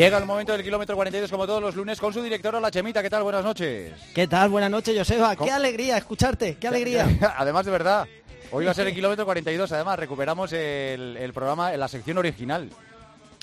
Llega el momento del kilómetro 42 como todos los lunes con su directora La Chemita. ¿Qué tal? Buenas noches. ¿Qué tal? Buenas noches, Joseba. Qué alegría escucharte, qué alegría. Además, de verdad, hoy va a ser el kilómetro 42. Además, recuperamos el, programa en la sección original.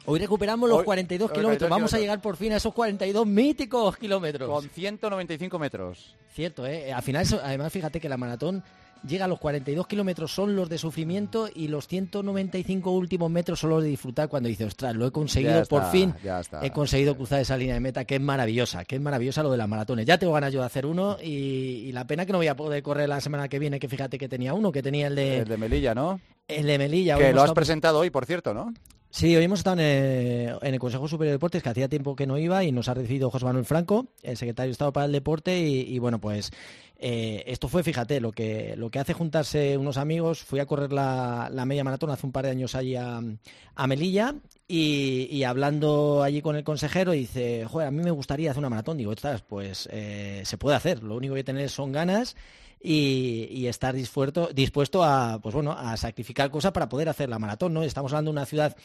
Hoy recuperamos los 42 kilómetros. Vamos a llegar por fin a esos 42 míticos kilómetros. Con 195 metros. Cierto, ¿eh? Al final, además, fíjate que la maratón llega a los 42 kilómetros son los de sufrimiento y los 195 últimos metros son los de disfrutar cuando dice, ostras, lo he conseguido por fin, he conseguido cruzar esa línea de meta que es maravillosa, que es maravillosa lo de las maratones. Ya tengo ganas yo de hacer uno y, la pena que no voy a poder correr la semana que viene, que fíjate que tenía uno, que tenía el de... El de Melilla, ¿no? El de Melilla. Que lo has presentado hoy, por cierto, ¿no? Sí, hoy hemos estado en el, Consejo Superior de Deportes, que hacía tiempo que no iba, y nos ha recibido José Manuel Franco, el secretario de Estado para el Deporte, y bueno, pues eh, esto fue, fíjate, lo que, lo que hace juntarse unos amigos. Fui a correr la, media maratón hace un par de años allí a, Melilla y, hablando allí con el consejero dice, joder, a mí me gustaría hacer una maratón. Digo, estás, pues eh, se puede hacer. Lo único que tener son ganas y, estar dispuesto, dispuesto a, pues bueno, a sacrificar cosas para poder hacer la maratón. ¿no? Estamos hablando de una ciudad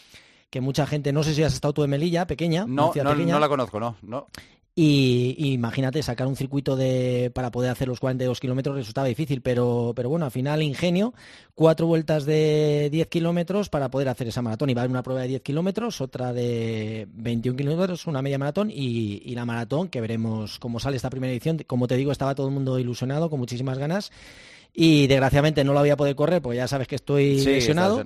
que mucha gente, no sé si has estado tú en Melilla, pequeña. No, no, no la conozco, no. no. Y, imagínate, sacar un circuito de, para poder hacer los 42 kilómetros resultaba difícil, pero, pero bueno, al final ingenio, cuatro vueltas de 10 kilómetros para poder hacer esa maratón. Y va a haber una prueba de 10 kilómetros, otra de 21 kilómetros, una media maratón y, la maratón, que veremos cómo sale esta primera edición. Como te digo, estaba todo el mundo ilusionado, con muchísimas ganas y desgraciadamente no lo voy a poder correr porque ya sabes que estoy lesionado.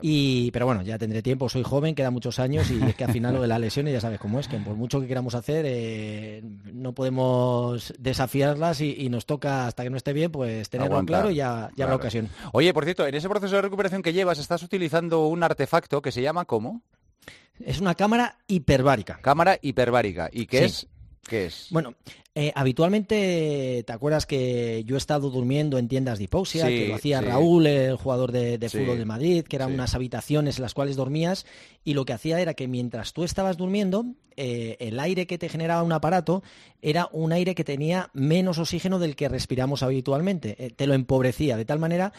y pero bueno, ya tendré tiempo, soy joven, queda muchos años y es que al final lo de las lesiones ya sabes cómo es, que por mucho que queramos hacer eh, no podemos desafiarlas y, nos toca hasta que no esté bien pues tenerlo claro y ya, ya habrá ocasión. Oye, por cierto, en ese proceso de recuperación que llevas estás utilizando un artefacto que se llama ¿cómo? Es una cámara hiperbárica. Cámara hiperbárica. ¿Y qué es? ¿Qué es? Bueno, eh, habitualmente, ¿te acuerdas que yo he estado durmiendo en tiendas de hipoxia, que lo hacía Raúl, el jugador de, fútbol de Madrid, que eran unas habitaciones en las cuales dormías y lo que hacía era que mientras tú estabas durmiendo, eh, el aire que te generaba un aparato era un aire que tenía menos oxígeno del que respiramos habitualmente. Eh, te lo empobrecía de tal manera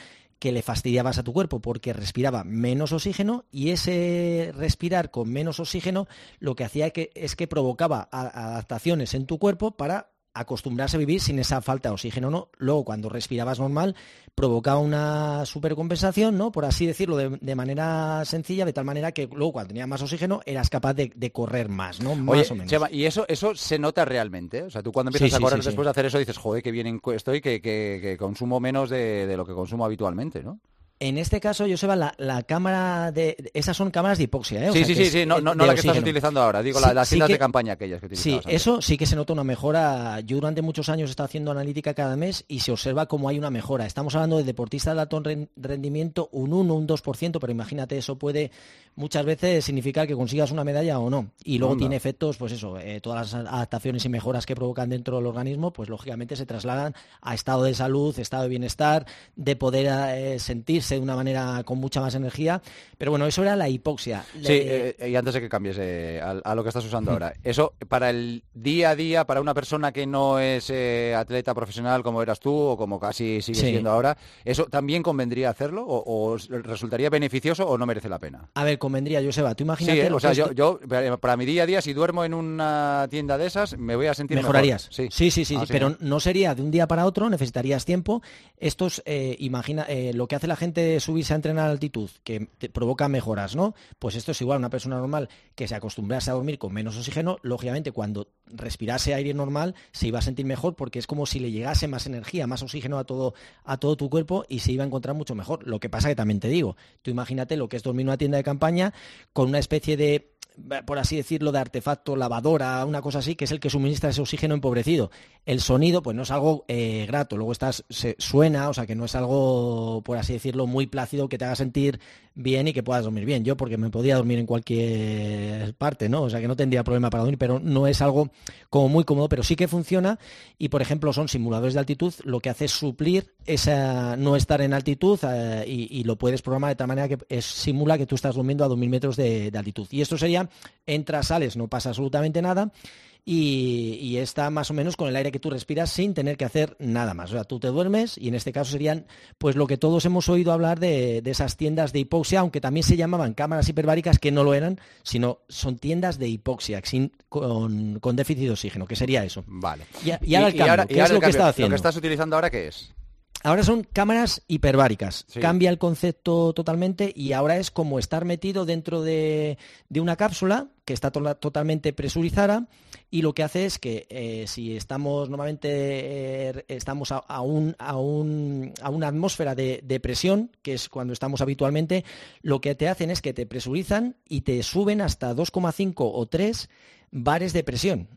que le fastidiabas a tu cuerpo porque respiraba menos oxígeno y ese respirar con menos oxígeno lo que hacía es que provocaba adaptaciones en tu cuerpo para acostumbrarse a vivir sin esa falta de oxígeno, ¿no? Luego, cuando respirabas normal, provocaba una supercompensación, ¿no? Por así decirlo, de, manera sencilla, de tal manera que luego, cuando tenías más oxígeno, eras capaz de, correr más, ¿no? Más o menos. ¿y eso, eso se nota realmente? O sea, tú cuando empiezas a correr después de hacer eso dices, joder, que bien estoy, que, que, consumo menos de, de lo que consumo habitualmente, ¿no? En este caso, yo la, la cámara de... Esas son cámaras de hipoxia, ¿eh? sí, sí, sí, sí, no, no, la que estás utilizando ahora, digo, las cintas de campaña aquellas que Sí, eso sí que se nota una mejora. Yo durante muchos años he estado haciendo analítica cada mes y se observa cómo hay una mejora. Estamos hablando de deportistas de alto rendimiento, un 1, un 2%, pero imagínate, eso puede muchas veces significar que consigas una medalla o no. Y luego tiene efectos, pues eso, eh, todas las adaptaciones y mejoras que provocan dentro del organismo, pues lógicamente se trasladan a estado de salud, estado de bienestar, de poder eh, sentirse de una manera con mucha más energía. Pero bueno, eso era la hipoxia. Sí, eh, y antes de que cambies a, lo que estás usando ahora, eso para el día a día, para una persona que no es atleta profesional como eras tú o como casi sigues siendo ahora, ¿eso también convendría hacerlo o, o resultaría beneficioso o no merece la pena? A ver, convendría, Joseba. Tú imagínate. Sí, ¿eh? o sea, yo, para mi día a día, si duermo en una tienda de esas, me voy a sentir Mejorarías. Sí, sí, sí, sí, ah, pero no sería de un día para otro, necesitarías tiempo. Estos, eh, imagina, eh, lo que hace la gente subirse a entrenar a altitud, que provoca mejoras, ¿no? Pues esto es igual, una persona normal que se acostumbrase a dormir con menos oxígeno, lógicamente cuando respirase aire normal se iba a sentir mejor porque es como si le llegase más energía, más oxígeno a todo, a todo tu cuerpo y se iba a encontrar mucho mejor. Lo que pasa que también te digo, tú imagínate lo que es dormir en una tienda de campaña con una especie de por así decirlo, de artefacto, lavadora, una cosa así, que es el que suministra ese oxígeno empobrecido. El sonido, pues no es algo eh, grato, luego estás, se, suena, o sea que no es algo, por así decirlo, muy plácido que te haga sentir bien y que puedas dormir bien. Yo, porque me podía dormir en cualquier parte, ¿no? O sea que no tendría problema para dormir, pero no es algo como muy cómodo, pero sí que funciona y, por ejemplo, son simuladores de altitud, lo que hace es suplir esa no estar en altitud eh, y, lo puedes programar de tal manera que es, simula que tú estás durmiendo a 2.000 metros de, altitud. Y esto sería, entras, sales, no pasa absolutamente nada y, está más o menos con el aire que tú respiras sin tener que hacer nada más. O sea, tú te duermes y en este caso serían pues lo que todos hemos oído hablar de, esas tiendas de hipoxia, aunque también se llamaban cámaras hiperbáricas, que no lo eran, sino son tiendas de hipoxia con, déficit de oxígeno, que sería eso. Vale. Y, ahora el cambio, ¿qué es lo que está haciendo? Lo que estás utilizando ahora, ¿qué es? Ahora son cámaras hiperbáricas. Cambia el concepto totalmente y ahora es como estar metido dentro de, una cápsula que está totalmente presurizada y lo que hace es que eh, si estamos normalmente eh, estamos a, un, a, una atmósfera de, de, presión, que es cuando estamos habitualmente, lo que te hacen es que te presurizan y te suben hasta 2,5 o 3 bares de presión.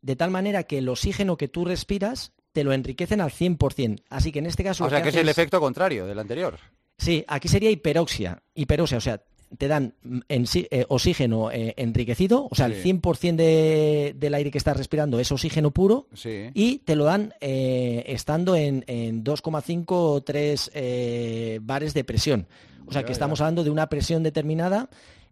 De tal manera que el oxígeno que tú respiras te lo enriquecen al 100%. Así que en este caso... O sea, que, es el efecto contrario del anterior. Sí, aquí sería hiperoxia. Hiperoxia, o sea, te dan en eh, oxígeno eh, enriquecido, o sea, el 100% del aire que estás respirando es oxígeno puro y te lo dan eh, estando en, 2,5 o 3 bares de presión. O sea, que estamos hablando de una presión determinada,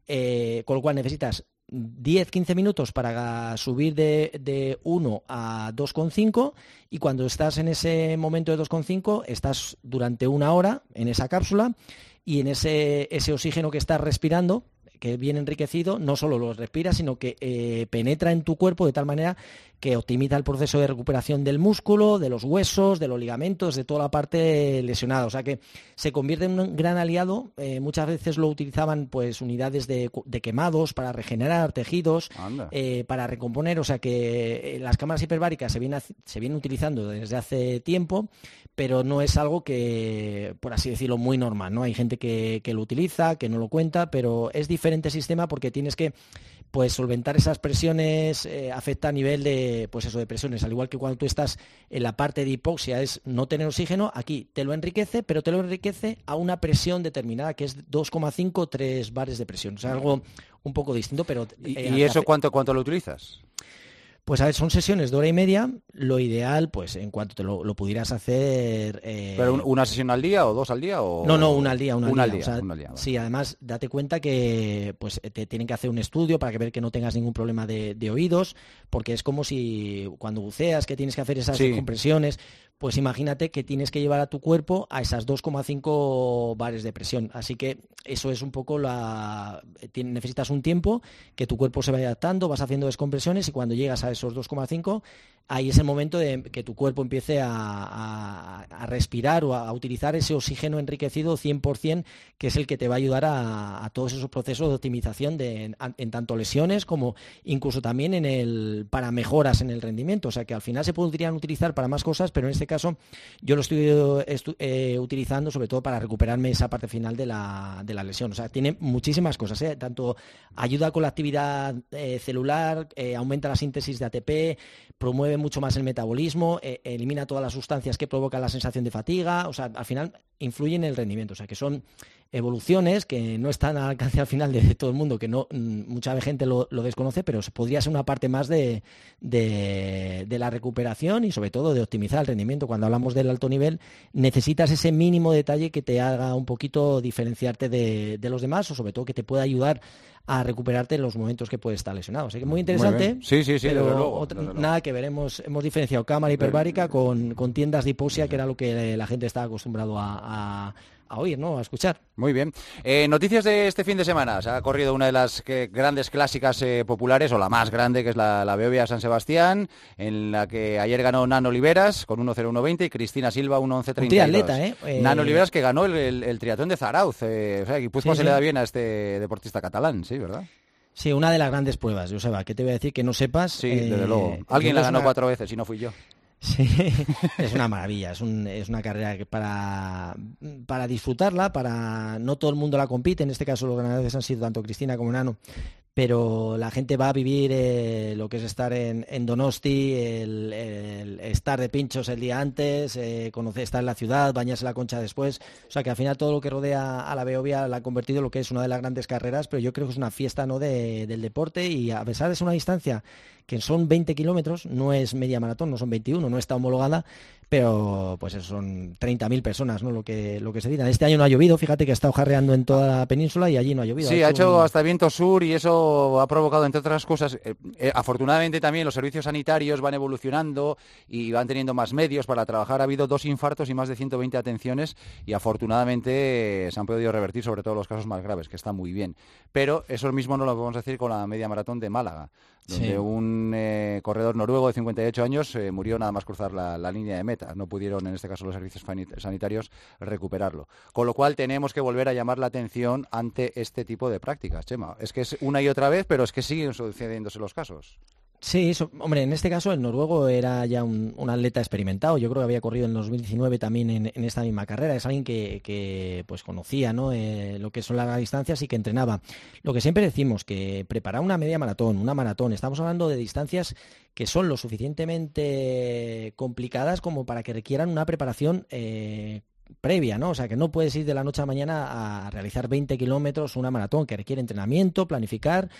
con lo cual necesitas 10-15 minutos para subir de, 1 a 2,5 y cuando estás en ese momento de 2,5 estás durante una hora en esa cápsula y en ese, ese oxígeno que estás respirando que viene enriquecido, no solo lo respiras, sino que eh, penetra en tu cuerpo de tal manera que optimiza el proceso de recuperación del músculo, de los huesos, de los ligamentos, de toda la parte lesionada. O sea que se convierte en un gran aliado. Eh, muchas veces lo utilizaban pues unidades de, quemados para regenerar tejidos, eh, para recomponer. O sea que las cámaras hiperbáricas se vienen, se vienen utilizando desde hace tiempo, pero no es algo que, por así decirlo, muy normal. ¿no? Hay gente que, que lo utiliza, que no lo cuenta, pero es diferente sistema porque tienes que pues solventar esas presiones eh, afecta a nivel de, pues eso, de presiones. Al igual que cuando tú estás en la parte de hipoxia es no tener oxígeno, aquí te lo enriquece, pero te lo enriquece a una presión determinada, que es 2,5, 3 bares de presión. O sea, algo un poco distinto, pero... ¿Y, eh, eso cuánto, cuánto lo utilizas? Pues a ver, son sesiones de hora y media. Lo ideal, pues en cuanto te lo, pudieras hacer. Eh, ¿Pero una sesión al día o dos al día? O... No, no, una al día, una, al día. Sí, además, date cuenta que pues te tienen que hacer un estudio para que ver que no tengas ningún problema de, oídos, porque es como si cuando buceas, que tienes que hacer esas compresiones, pues imagínate que tienes que llevar a tu cuerpo a esas 2,5 bares de presión. Así que eso es un poco la... Necesitas un tiempo que tu cuerpo se vaya adaptando, vas haciendo descompresiones y cuando llegas a esos 2,5, ahí es el momento de que tu cuerpo empiece a, respirar o a, utilizar ese oxígeno enriquecido 100%, que es el que te va a ayudar a, todos esos procesos de optimización de, en, tanto lesiones como incluso también en el, para mejoras en el rendimiento. O sea que al final se podrían utilizar para más cosas, pero en este caso yo lo estoy eh, utilizando sobre todo para recuperarme esa parte final de la, de la lesión. O sea, tiene muchísimas cosas, ¿eh? tanto ayuda con la actividad eh, celular, aumenta la síntesis de ATP, promueve mucho más el metabolismo, elimina todas las sustancias que provocan la sensación de fatiga, o sea, al final influye en el rendimiento. O sea, que son evoluciones que no están al alcance al final de todo el mundo, que no mm, mucha gente lo, desconoce, pero podría ser una parte más de, la recuperación y sobre todo de optimizar el rendimiento. Cuando hablamos del alto nivel, necesitas ese mínimo detalle que te haga un poquito diferenciarte de, los demás o sobre todo que te pueda ayudar a recuperarte en los momentos que puedes estar lesionado. Así que muy interesante. sí, sí, sí, pero nada que ver. Hemos, diferenciado cámara hiperbárica con, tiendas de hipoxia, que era lo que la gente estaba acostumbrado a a oír, ¿no? A escuchar. Muy bien. Eh, noticias de este fin de semana. Se ha corrido una de las grandes clásicas eh, populares, o la más grande, que es la, la Beovia San Sebastián, en la que ayer ganó Nano Oliveras con 1.01.20 y Cristina Silva 1.11.32. atleta, ¿eh? Nano Oliveras que ganó el, triatlón de Zarauz. Eh, o sea, que pues se le da bien a este deportista catalán, sí, ¿verdad? Sí, una de las grandes pruebas, Joseba. ¿Qué te voy a decir? Que no sepas. Sí, desde luego. Alguien la ganó cuatro veces y no fui yo. Sí, es una maravilla, es, una carrera para, para disfrutarla, para no todo el mundo la compite, en este caso los ganadores han sido tanto Cristina como Nano, pero la gente va a vivir eh, lo que es estar en, Donosti, el, estar de pinchos el día antes, eh, estar en la ciudad, bañarse la concha después. O sea que al final todo lo que rodea a la Beovia la ha convertido en lo que es una de las grandes carreras, pero yo creo que es una fiesta ¿no? del deporte y a pesar de ser una distancia que son 20 kilómetros, no es media maratón, no son 21, no está homologada, pero pues eso son 30.000 personas, ¿no? Lo que, lo que se dice. Este año no ha llovido, fíjate que ha estado jarreando en toda la península y allí no ha llovido. Sí, ha hecho, hasta viento sur y eso ha provocado, entre otras cosas, eh, eh, afortunadamente también los servicios sanitarios van evolucionando y van teniendo más medios para trabajar. Ha habido dos infartos y más de 120 atenciones y afortunadamente se han podido revertir sobre todo los casos más graves, que está muy bien. Pero eso mismo no lo podemos decir con la media maratón de Málaga donde un eh, corredor noruego de 58 años eh, murió nada más cruzar la, línea de meta. No pudieron, en este caso, los servicios sanitarios recuperarlo. Con lo cual tenemos que volver a llamar la atención ante este tipo de prácticas, Chema. Es que es una y otra vez, pero es que siguen sucediéndose los casos. Sí, hombre, en este caso el noruego era ya un, atleta experimentado. Yo creo que había corrido en 2019 también en, esta misma carrera. Es alguien que, pues conocía ¿no? Eh, lo que son las distancias y que entrenaba. Lo que siempre decimos, que preparar una media maratón, una maratón, estamos hablando de distancias que son lo suficientemente complicadas como para que requieran una preparación eh, previa, ¿no? O sea, que no puedes ir de la noche a la mañana a realizar 20 kilómetros, una maratón que requiere entrenamiento, planificar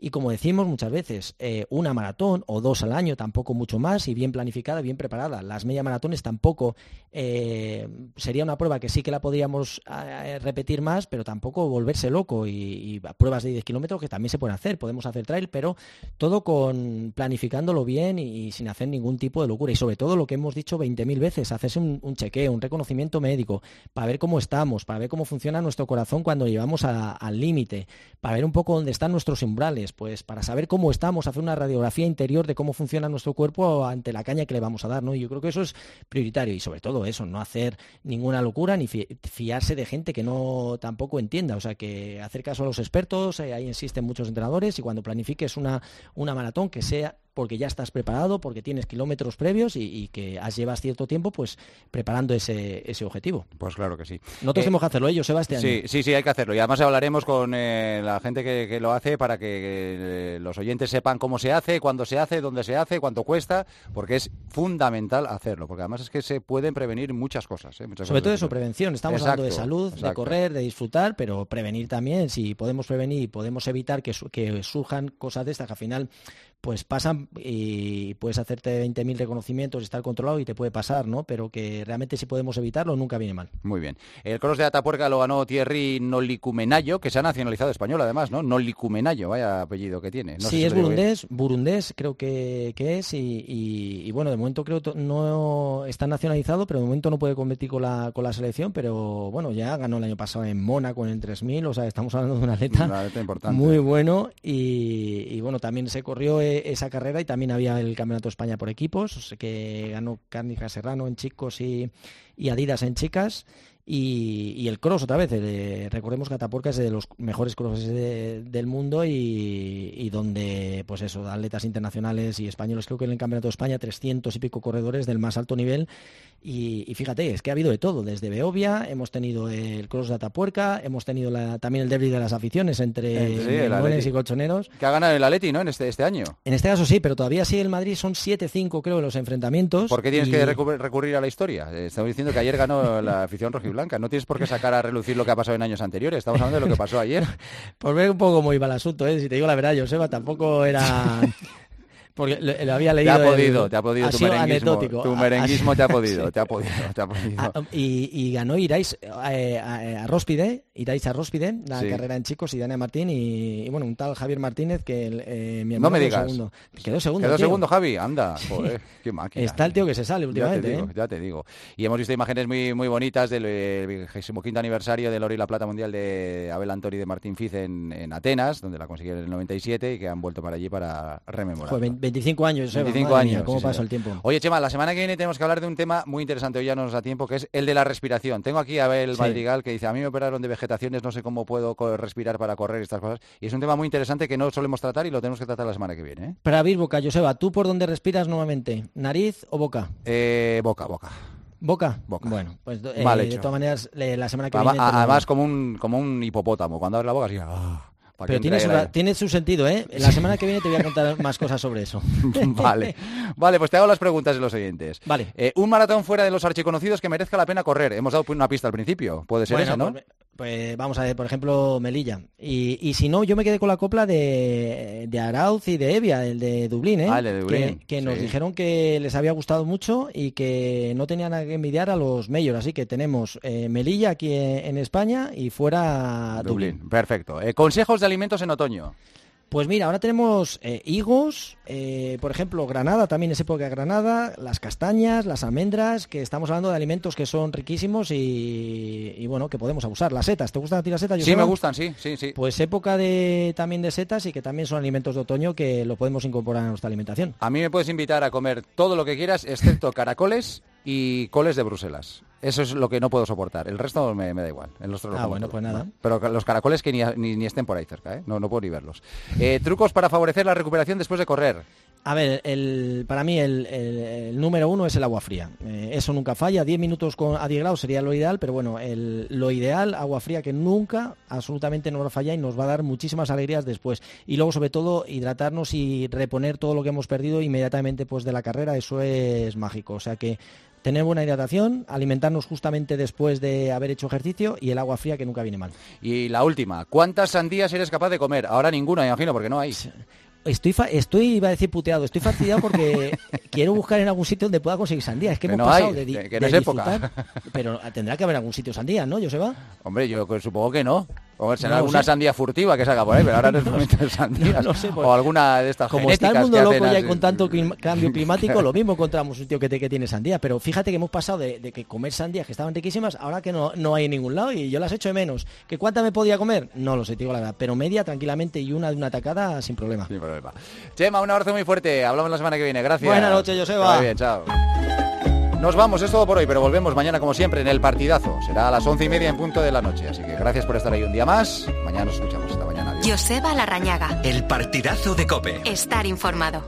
y como decimos muchas veces, eh, una maratón o dos al año, tampoco mucho más, y bien planificada, bien preparada. Las media maratones tampoco eh, sería una prueba que sí que la podríamos eh, repetir más, pero tampoco volverse loco. Y, pruebas de 10 kilómetros que también se pueden hacer, podemos hacer trail, pero todo con planificándolo bien y, sin hacer ningún tipo de locura. Y sobre todo lo que hemos dicho 20.000 veces, hacerse un, chequeo, un reconocimiento médico, para ver cómo estamos, para ver cómo funciona nuestro corazón cuando llevamos al límite, para ver un poco dónde están nuestros umbrales pues para saber cómo estamos, hacer una radiografía interior de cómo funciona nuestro cuerpo ante la caña que le vamos a dar, ¿no? Y yo creo que eso es prioritario y sobre todo eso, no hacer ninguna locura ni fiarse de gente que no tampoco entienda, o sea, que hacer caso a los expertos, eh, ahí existen muchos entrenadores y cuando planifiques una, una maratón que sea porque ya estás preparado, porque tienes kilómetros previos y, que has llevas cierto tiempo pues preparando ese, ese objetivo. Pues claro que sí. Nosotros eh, tenemos que hacerlo ellos, Sebastián. Sí, sí, sí, hay que hacerlo. Y además hablaremos con eh, la gente que, lo hace para que eh, los oyentes sepan cómo se hace, cuándo se hace, dónde se hace, cuánto cuesta, porque es fundamental hacerlo, porque además es que se pueden prevenir muchas cosas. Sobre todo eso, prevención. Estamos hablando de salud, de correr, de disfrutar, pero prevenir también. Si podemos prevenir y podemos evitar que, que surjan cosas de estas que al final pues pasan y puedes hacerte 20.000 reconocimientos, estar controlado y te puede pasar, ¿no? Pero que realmente si podemos evitarlo nunca viene mal. Muy bien. El cross de Atapuerca lo ganó Thierry Nolicumenayo, que se ha nacionalizado español además, ¿no? Nolicumenayo, vaya apellido que tiene. sí, es burundés, burundés creo que, es y, bueno, de momento creo que no está nacionalizado, pero de momento no puede competir con la, con la selección, pero bueno, ya ganó el año pasado en Mónaco en el 3000, o sea, estamos hablando de un atleta, importante. muy bueno y, bueno, también se corrió esa carrera y también había el Campeonato de España por equipos, que ganó Cárnica Serrano en chicos y, y Adidas en chicas. Y, el cross otra vez, eh, recordemos que Atapuerca es de los mejores crosses del mundo y, donde, pues eso, atletas internacionales y españoles, creo que en el Campeonato de España 300 y pico corredores del más alto nivel y, fíjate, es que ha habido de todo, desde Beovia, hemos tenido el cross de Atapuerca, hemos tenido también el derby de las aficiones entre eh, y colchoneros. Que ha ganado el Atleti, ¿no? En este, este año. En este caso sí, pero todavía sí el Madrid son 7-5 creo los enfrentamientos. ¿Por qué tienes que recurrir a la historia? Eh, estamos diciendo que ayer ganó la afición rojiblanca no tienes por qué sacar a relucir lo que ha pasado en años anteriores. Estamos hablando de lo que pasó ayer. por ver un poco cómo iba el asunto, ¿eh? si te digo la verdad, Joseba, tampoco era porque lo, había leído. Te ha podido, te ha podido tu merenguismo. Tu merenguismo te ha podido, te ha podido, te ha podido. Ah, y, ganó Irais eh, a, Róspide, Irais a Róspide, la carrera en chicos y Dania Martín y, bueno, un tal Javier Martínez que eh, mi No me digas. Segundo. Quedó segundo. Quedó segundo, Javi, anda. Joder, qué máquina. Está el tío que se sale últimamente. Ya te digo, ¿eh? ya te digo. Y hemos visto imágenes muy, muy bonitas del 25 aniversario del Oro y la Plata Mundial de Abel Antori de Martín Fiz en, en, Atenas, donde la consiguieron en el 97 y que han vuelto para allí para rememorar. 25 años, 25 años. ¿Cómo pasa el tiempo? Oye, Chema, la semana que viene tenemos que hablar de un tema muy interesante, hoy ya no nos da tiempo, que es el de la respiración. Tengo aquí a Abel Madrigal que dice, a mí me operaron de vegetaciones, no sé cómo puedo respirar para correr estas cosas. Y es un tema muy interesante que no solemos tratar y lo tenemos que tratar la semana que viene. ¿eh? Para abrir boca, Joseba, ¿tú por dónde respiras nuevamente? ¿Nariz o boca? Eh, boca, boca. ¿Boca? Boca. Bueno, pues eh, de todas maneras, la semana que viene... Además, como, un, como un hipopótamo. Cuando abre la boca, así... ¡ah! Pero tiene su, tiene su, sentido, ¿eh? La semana que viene te voy a contar más cosas sobre eso. vale. Vale, pues te hago las preguntas de los oyentes. Vale. Eh, un maratón fuera de los archiconocidos que merezca la pena correr. Hemos dado una pista al principio. Puede ser eso, ¿no? Pues vamos a ver, por ejemplo, Melilla. Y, si no, yo me quedé con la copla de, de Arauz y de Evia, el de Dublín, ¿eh? Ah, de Dublín. Que, nos dijeron que les había gustado mucho y que no tenían nada que envidiar a los Mayors. Así que tenemos eh, Melilla aquí en, España y fuera Dublín. Perfecto. Eh, consejos de alimentos en otoño. Pues mira, ahora tenemos eh, higos, eh, por ejemplo, granada, también es época de granada, las castañas, las almendras, que estamos hablando de alimentos que son riquísimos y, bueno, que podemos abusar. Las setas, ¿te gustan a ti las setas? sí, me gustan, sí, sí, sí. Pues época de, también de setas y que también son alimentos de otoño que lo podemos incorporar a nuestra alimentación. A mí me puedes invitar a comer todo lo que quieras, excepto caracoles y coles de Bruselas. Eso es lo que no puedo soportar. El resto me, da igual. El ah, bueno, pues nada. Pero los caracoles que ni, ni, estén por ahí cerca, ¿eh? no, no puedo ni verlos. Eh, trucos para favorecer la recuperación después de correr. A ver, el, para mí el, número uno es el agua fría. Eh, eso nunca falla. 10 minutos con, a 10 grados sería lo ideal, pero bueno, lo ideal, agua fría que nunca, absolutamente no va a fallar y nos va a dar muchísimas alegrías después. Y luego, sobre todo, hidratarnos y reponer todo lo que hemos perdido inmediatamente pues, de la carrera. Eso es mágico. O sea que tener buena hidratación, alimentarnos justamente después de haber hecho ejercicio y el agua fría que nunca viene mal. Y la última, ¿cuántas sandías eres capaz de comer? Ahora ninguna, imagino, porque no hay. Estoy, estoy, iba a decir puteado, estoy fastidiado porque quiero buscar en algún sitio donde pueda conseguir sandía. Es que, hemos pasado de, que, no es época. pero tendrá que haber algún sitio sandía, ¿no, Joseba? Hombre, yo supongo que no. O será alguna sandía furtiva que salga por ahí, pero ahora no es momento de. No, sé, pues, o alguna de estas Como está el mundo loco ya y con tanto cambio climático, lo mismo encontramos un tío que, que tiene sandía. Pero fíjate que hemos pasado de, que comer sandías que estaban riquísimas, ahora que no, no hay en ningún lado y yo las echo de menos. ¿Que cuánta me podía comer? No lo sé, digo la verdad. Pero media tranquilamente y una de una tacada sin problema. Problema. Chema, un abrazo muy fuerte. Hablamos la semana que viene. Gracias. Buenas noches, Joseba. Muy bien, chao. Nos vamos, es todo por hoy, pero volvemos mañana como siempre en el partidazo. Será a las once y media en punto de la noche. Así que gracias por estar ahí un día más. Mañana nos escuchamos. Hasta mañana. Joseba Larrañaga. El partidazo de Cope. Estar informado.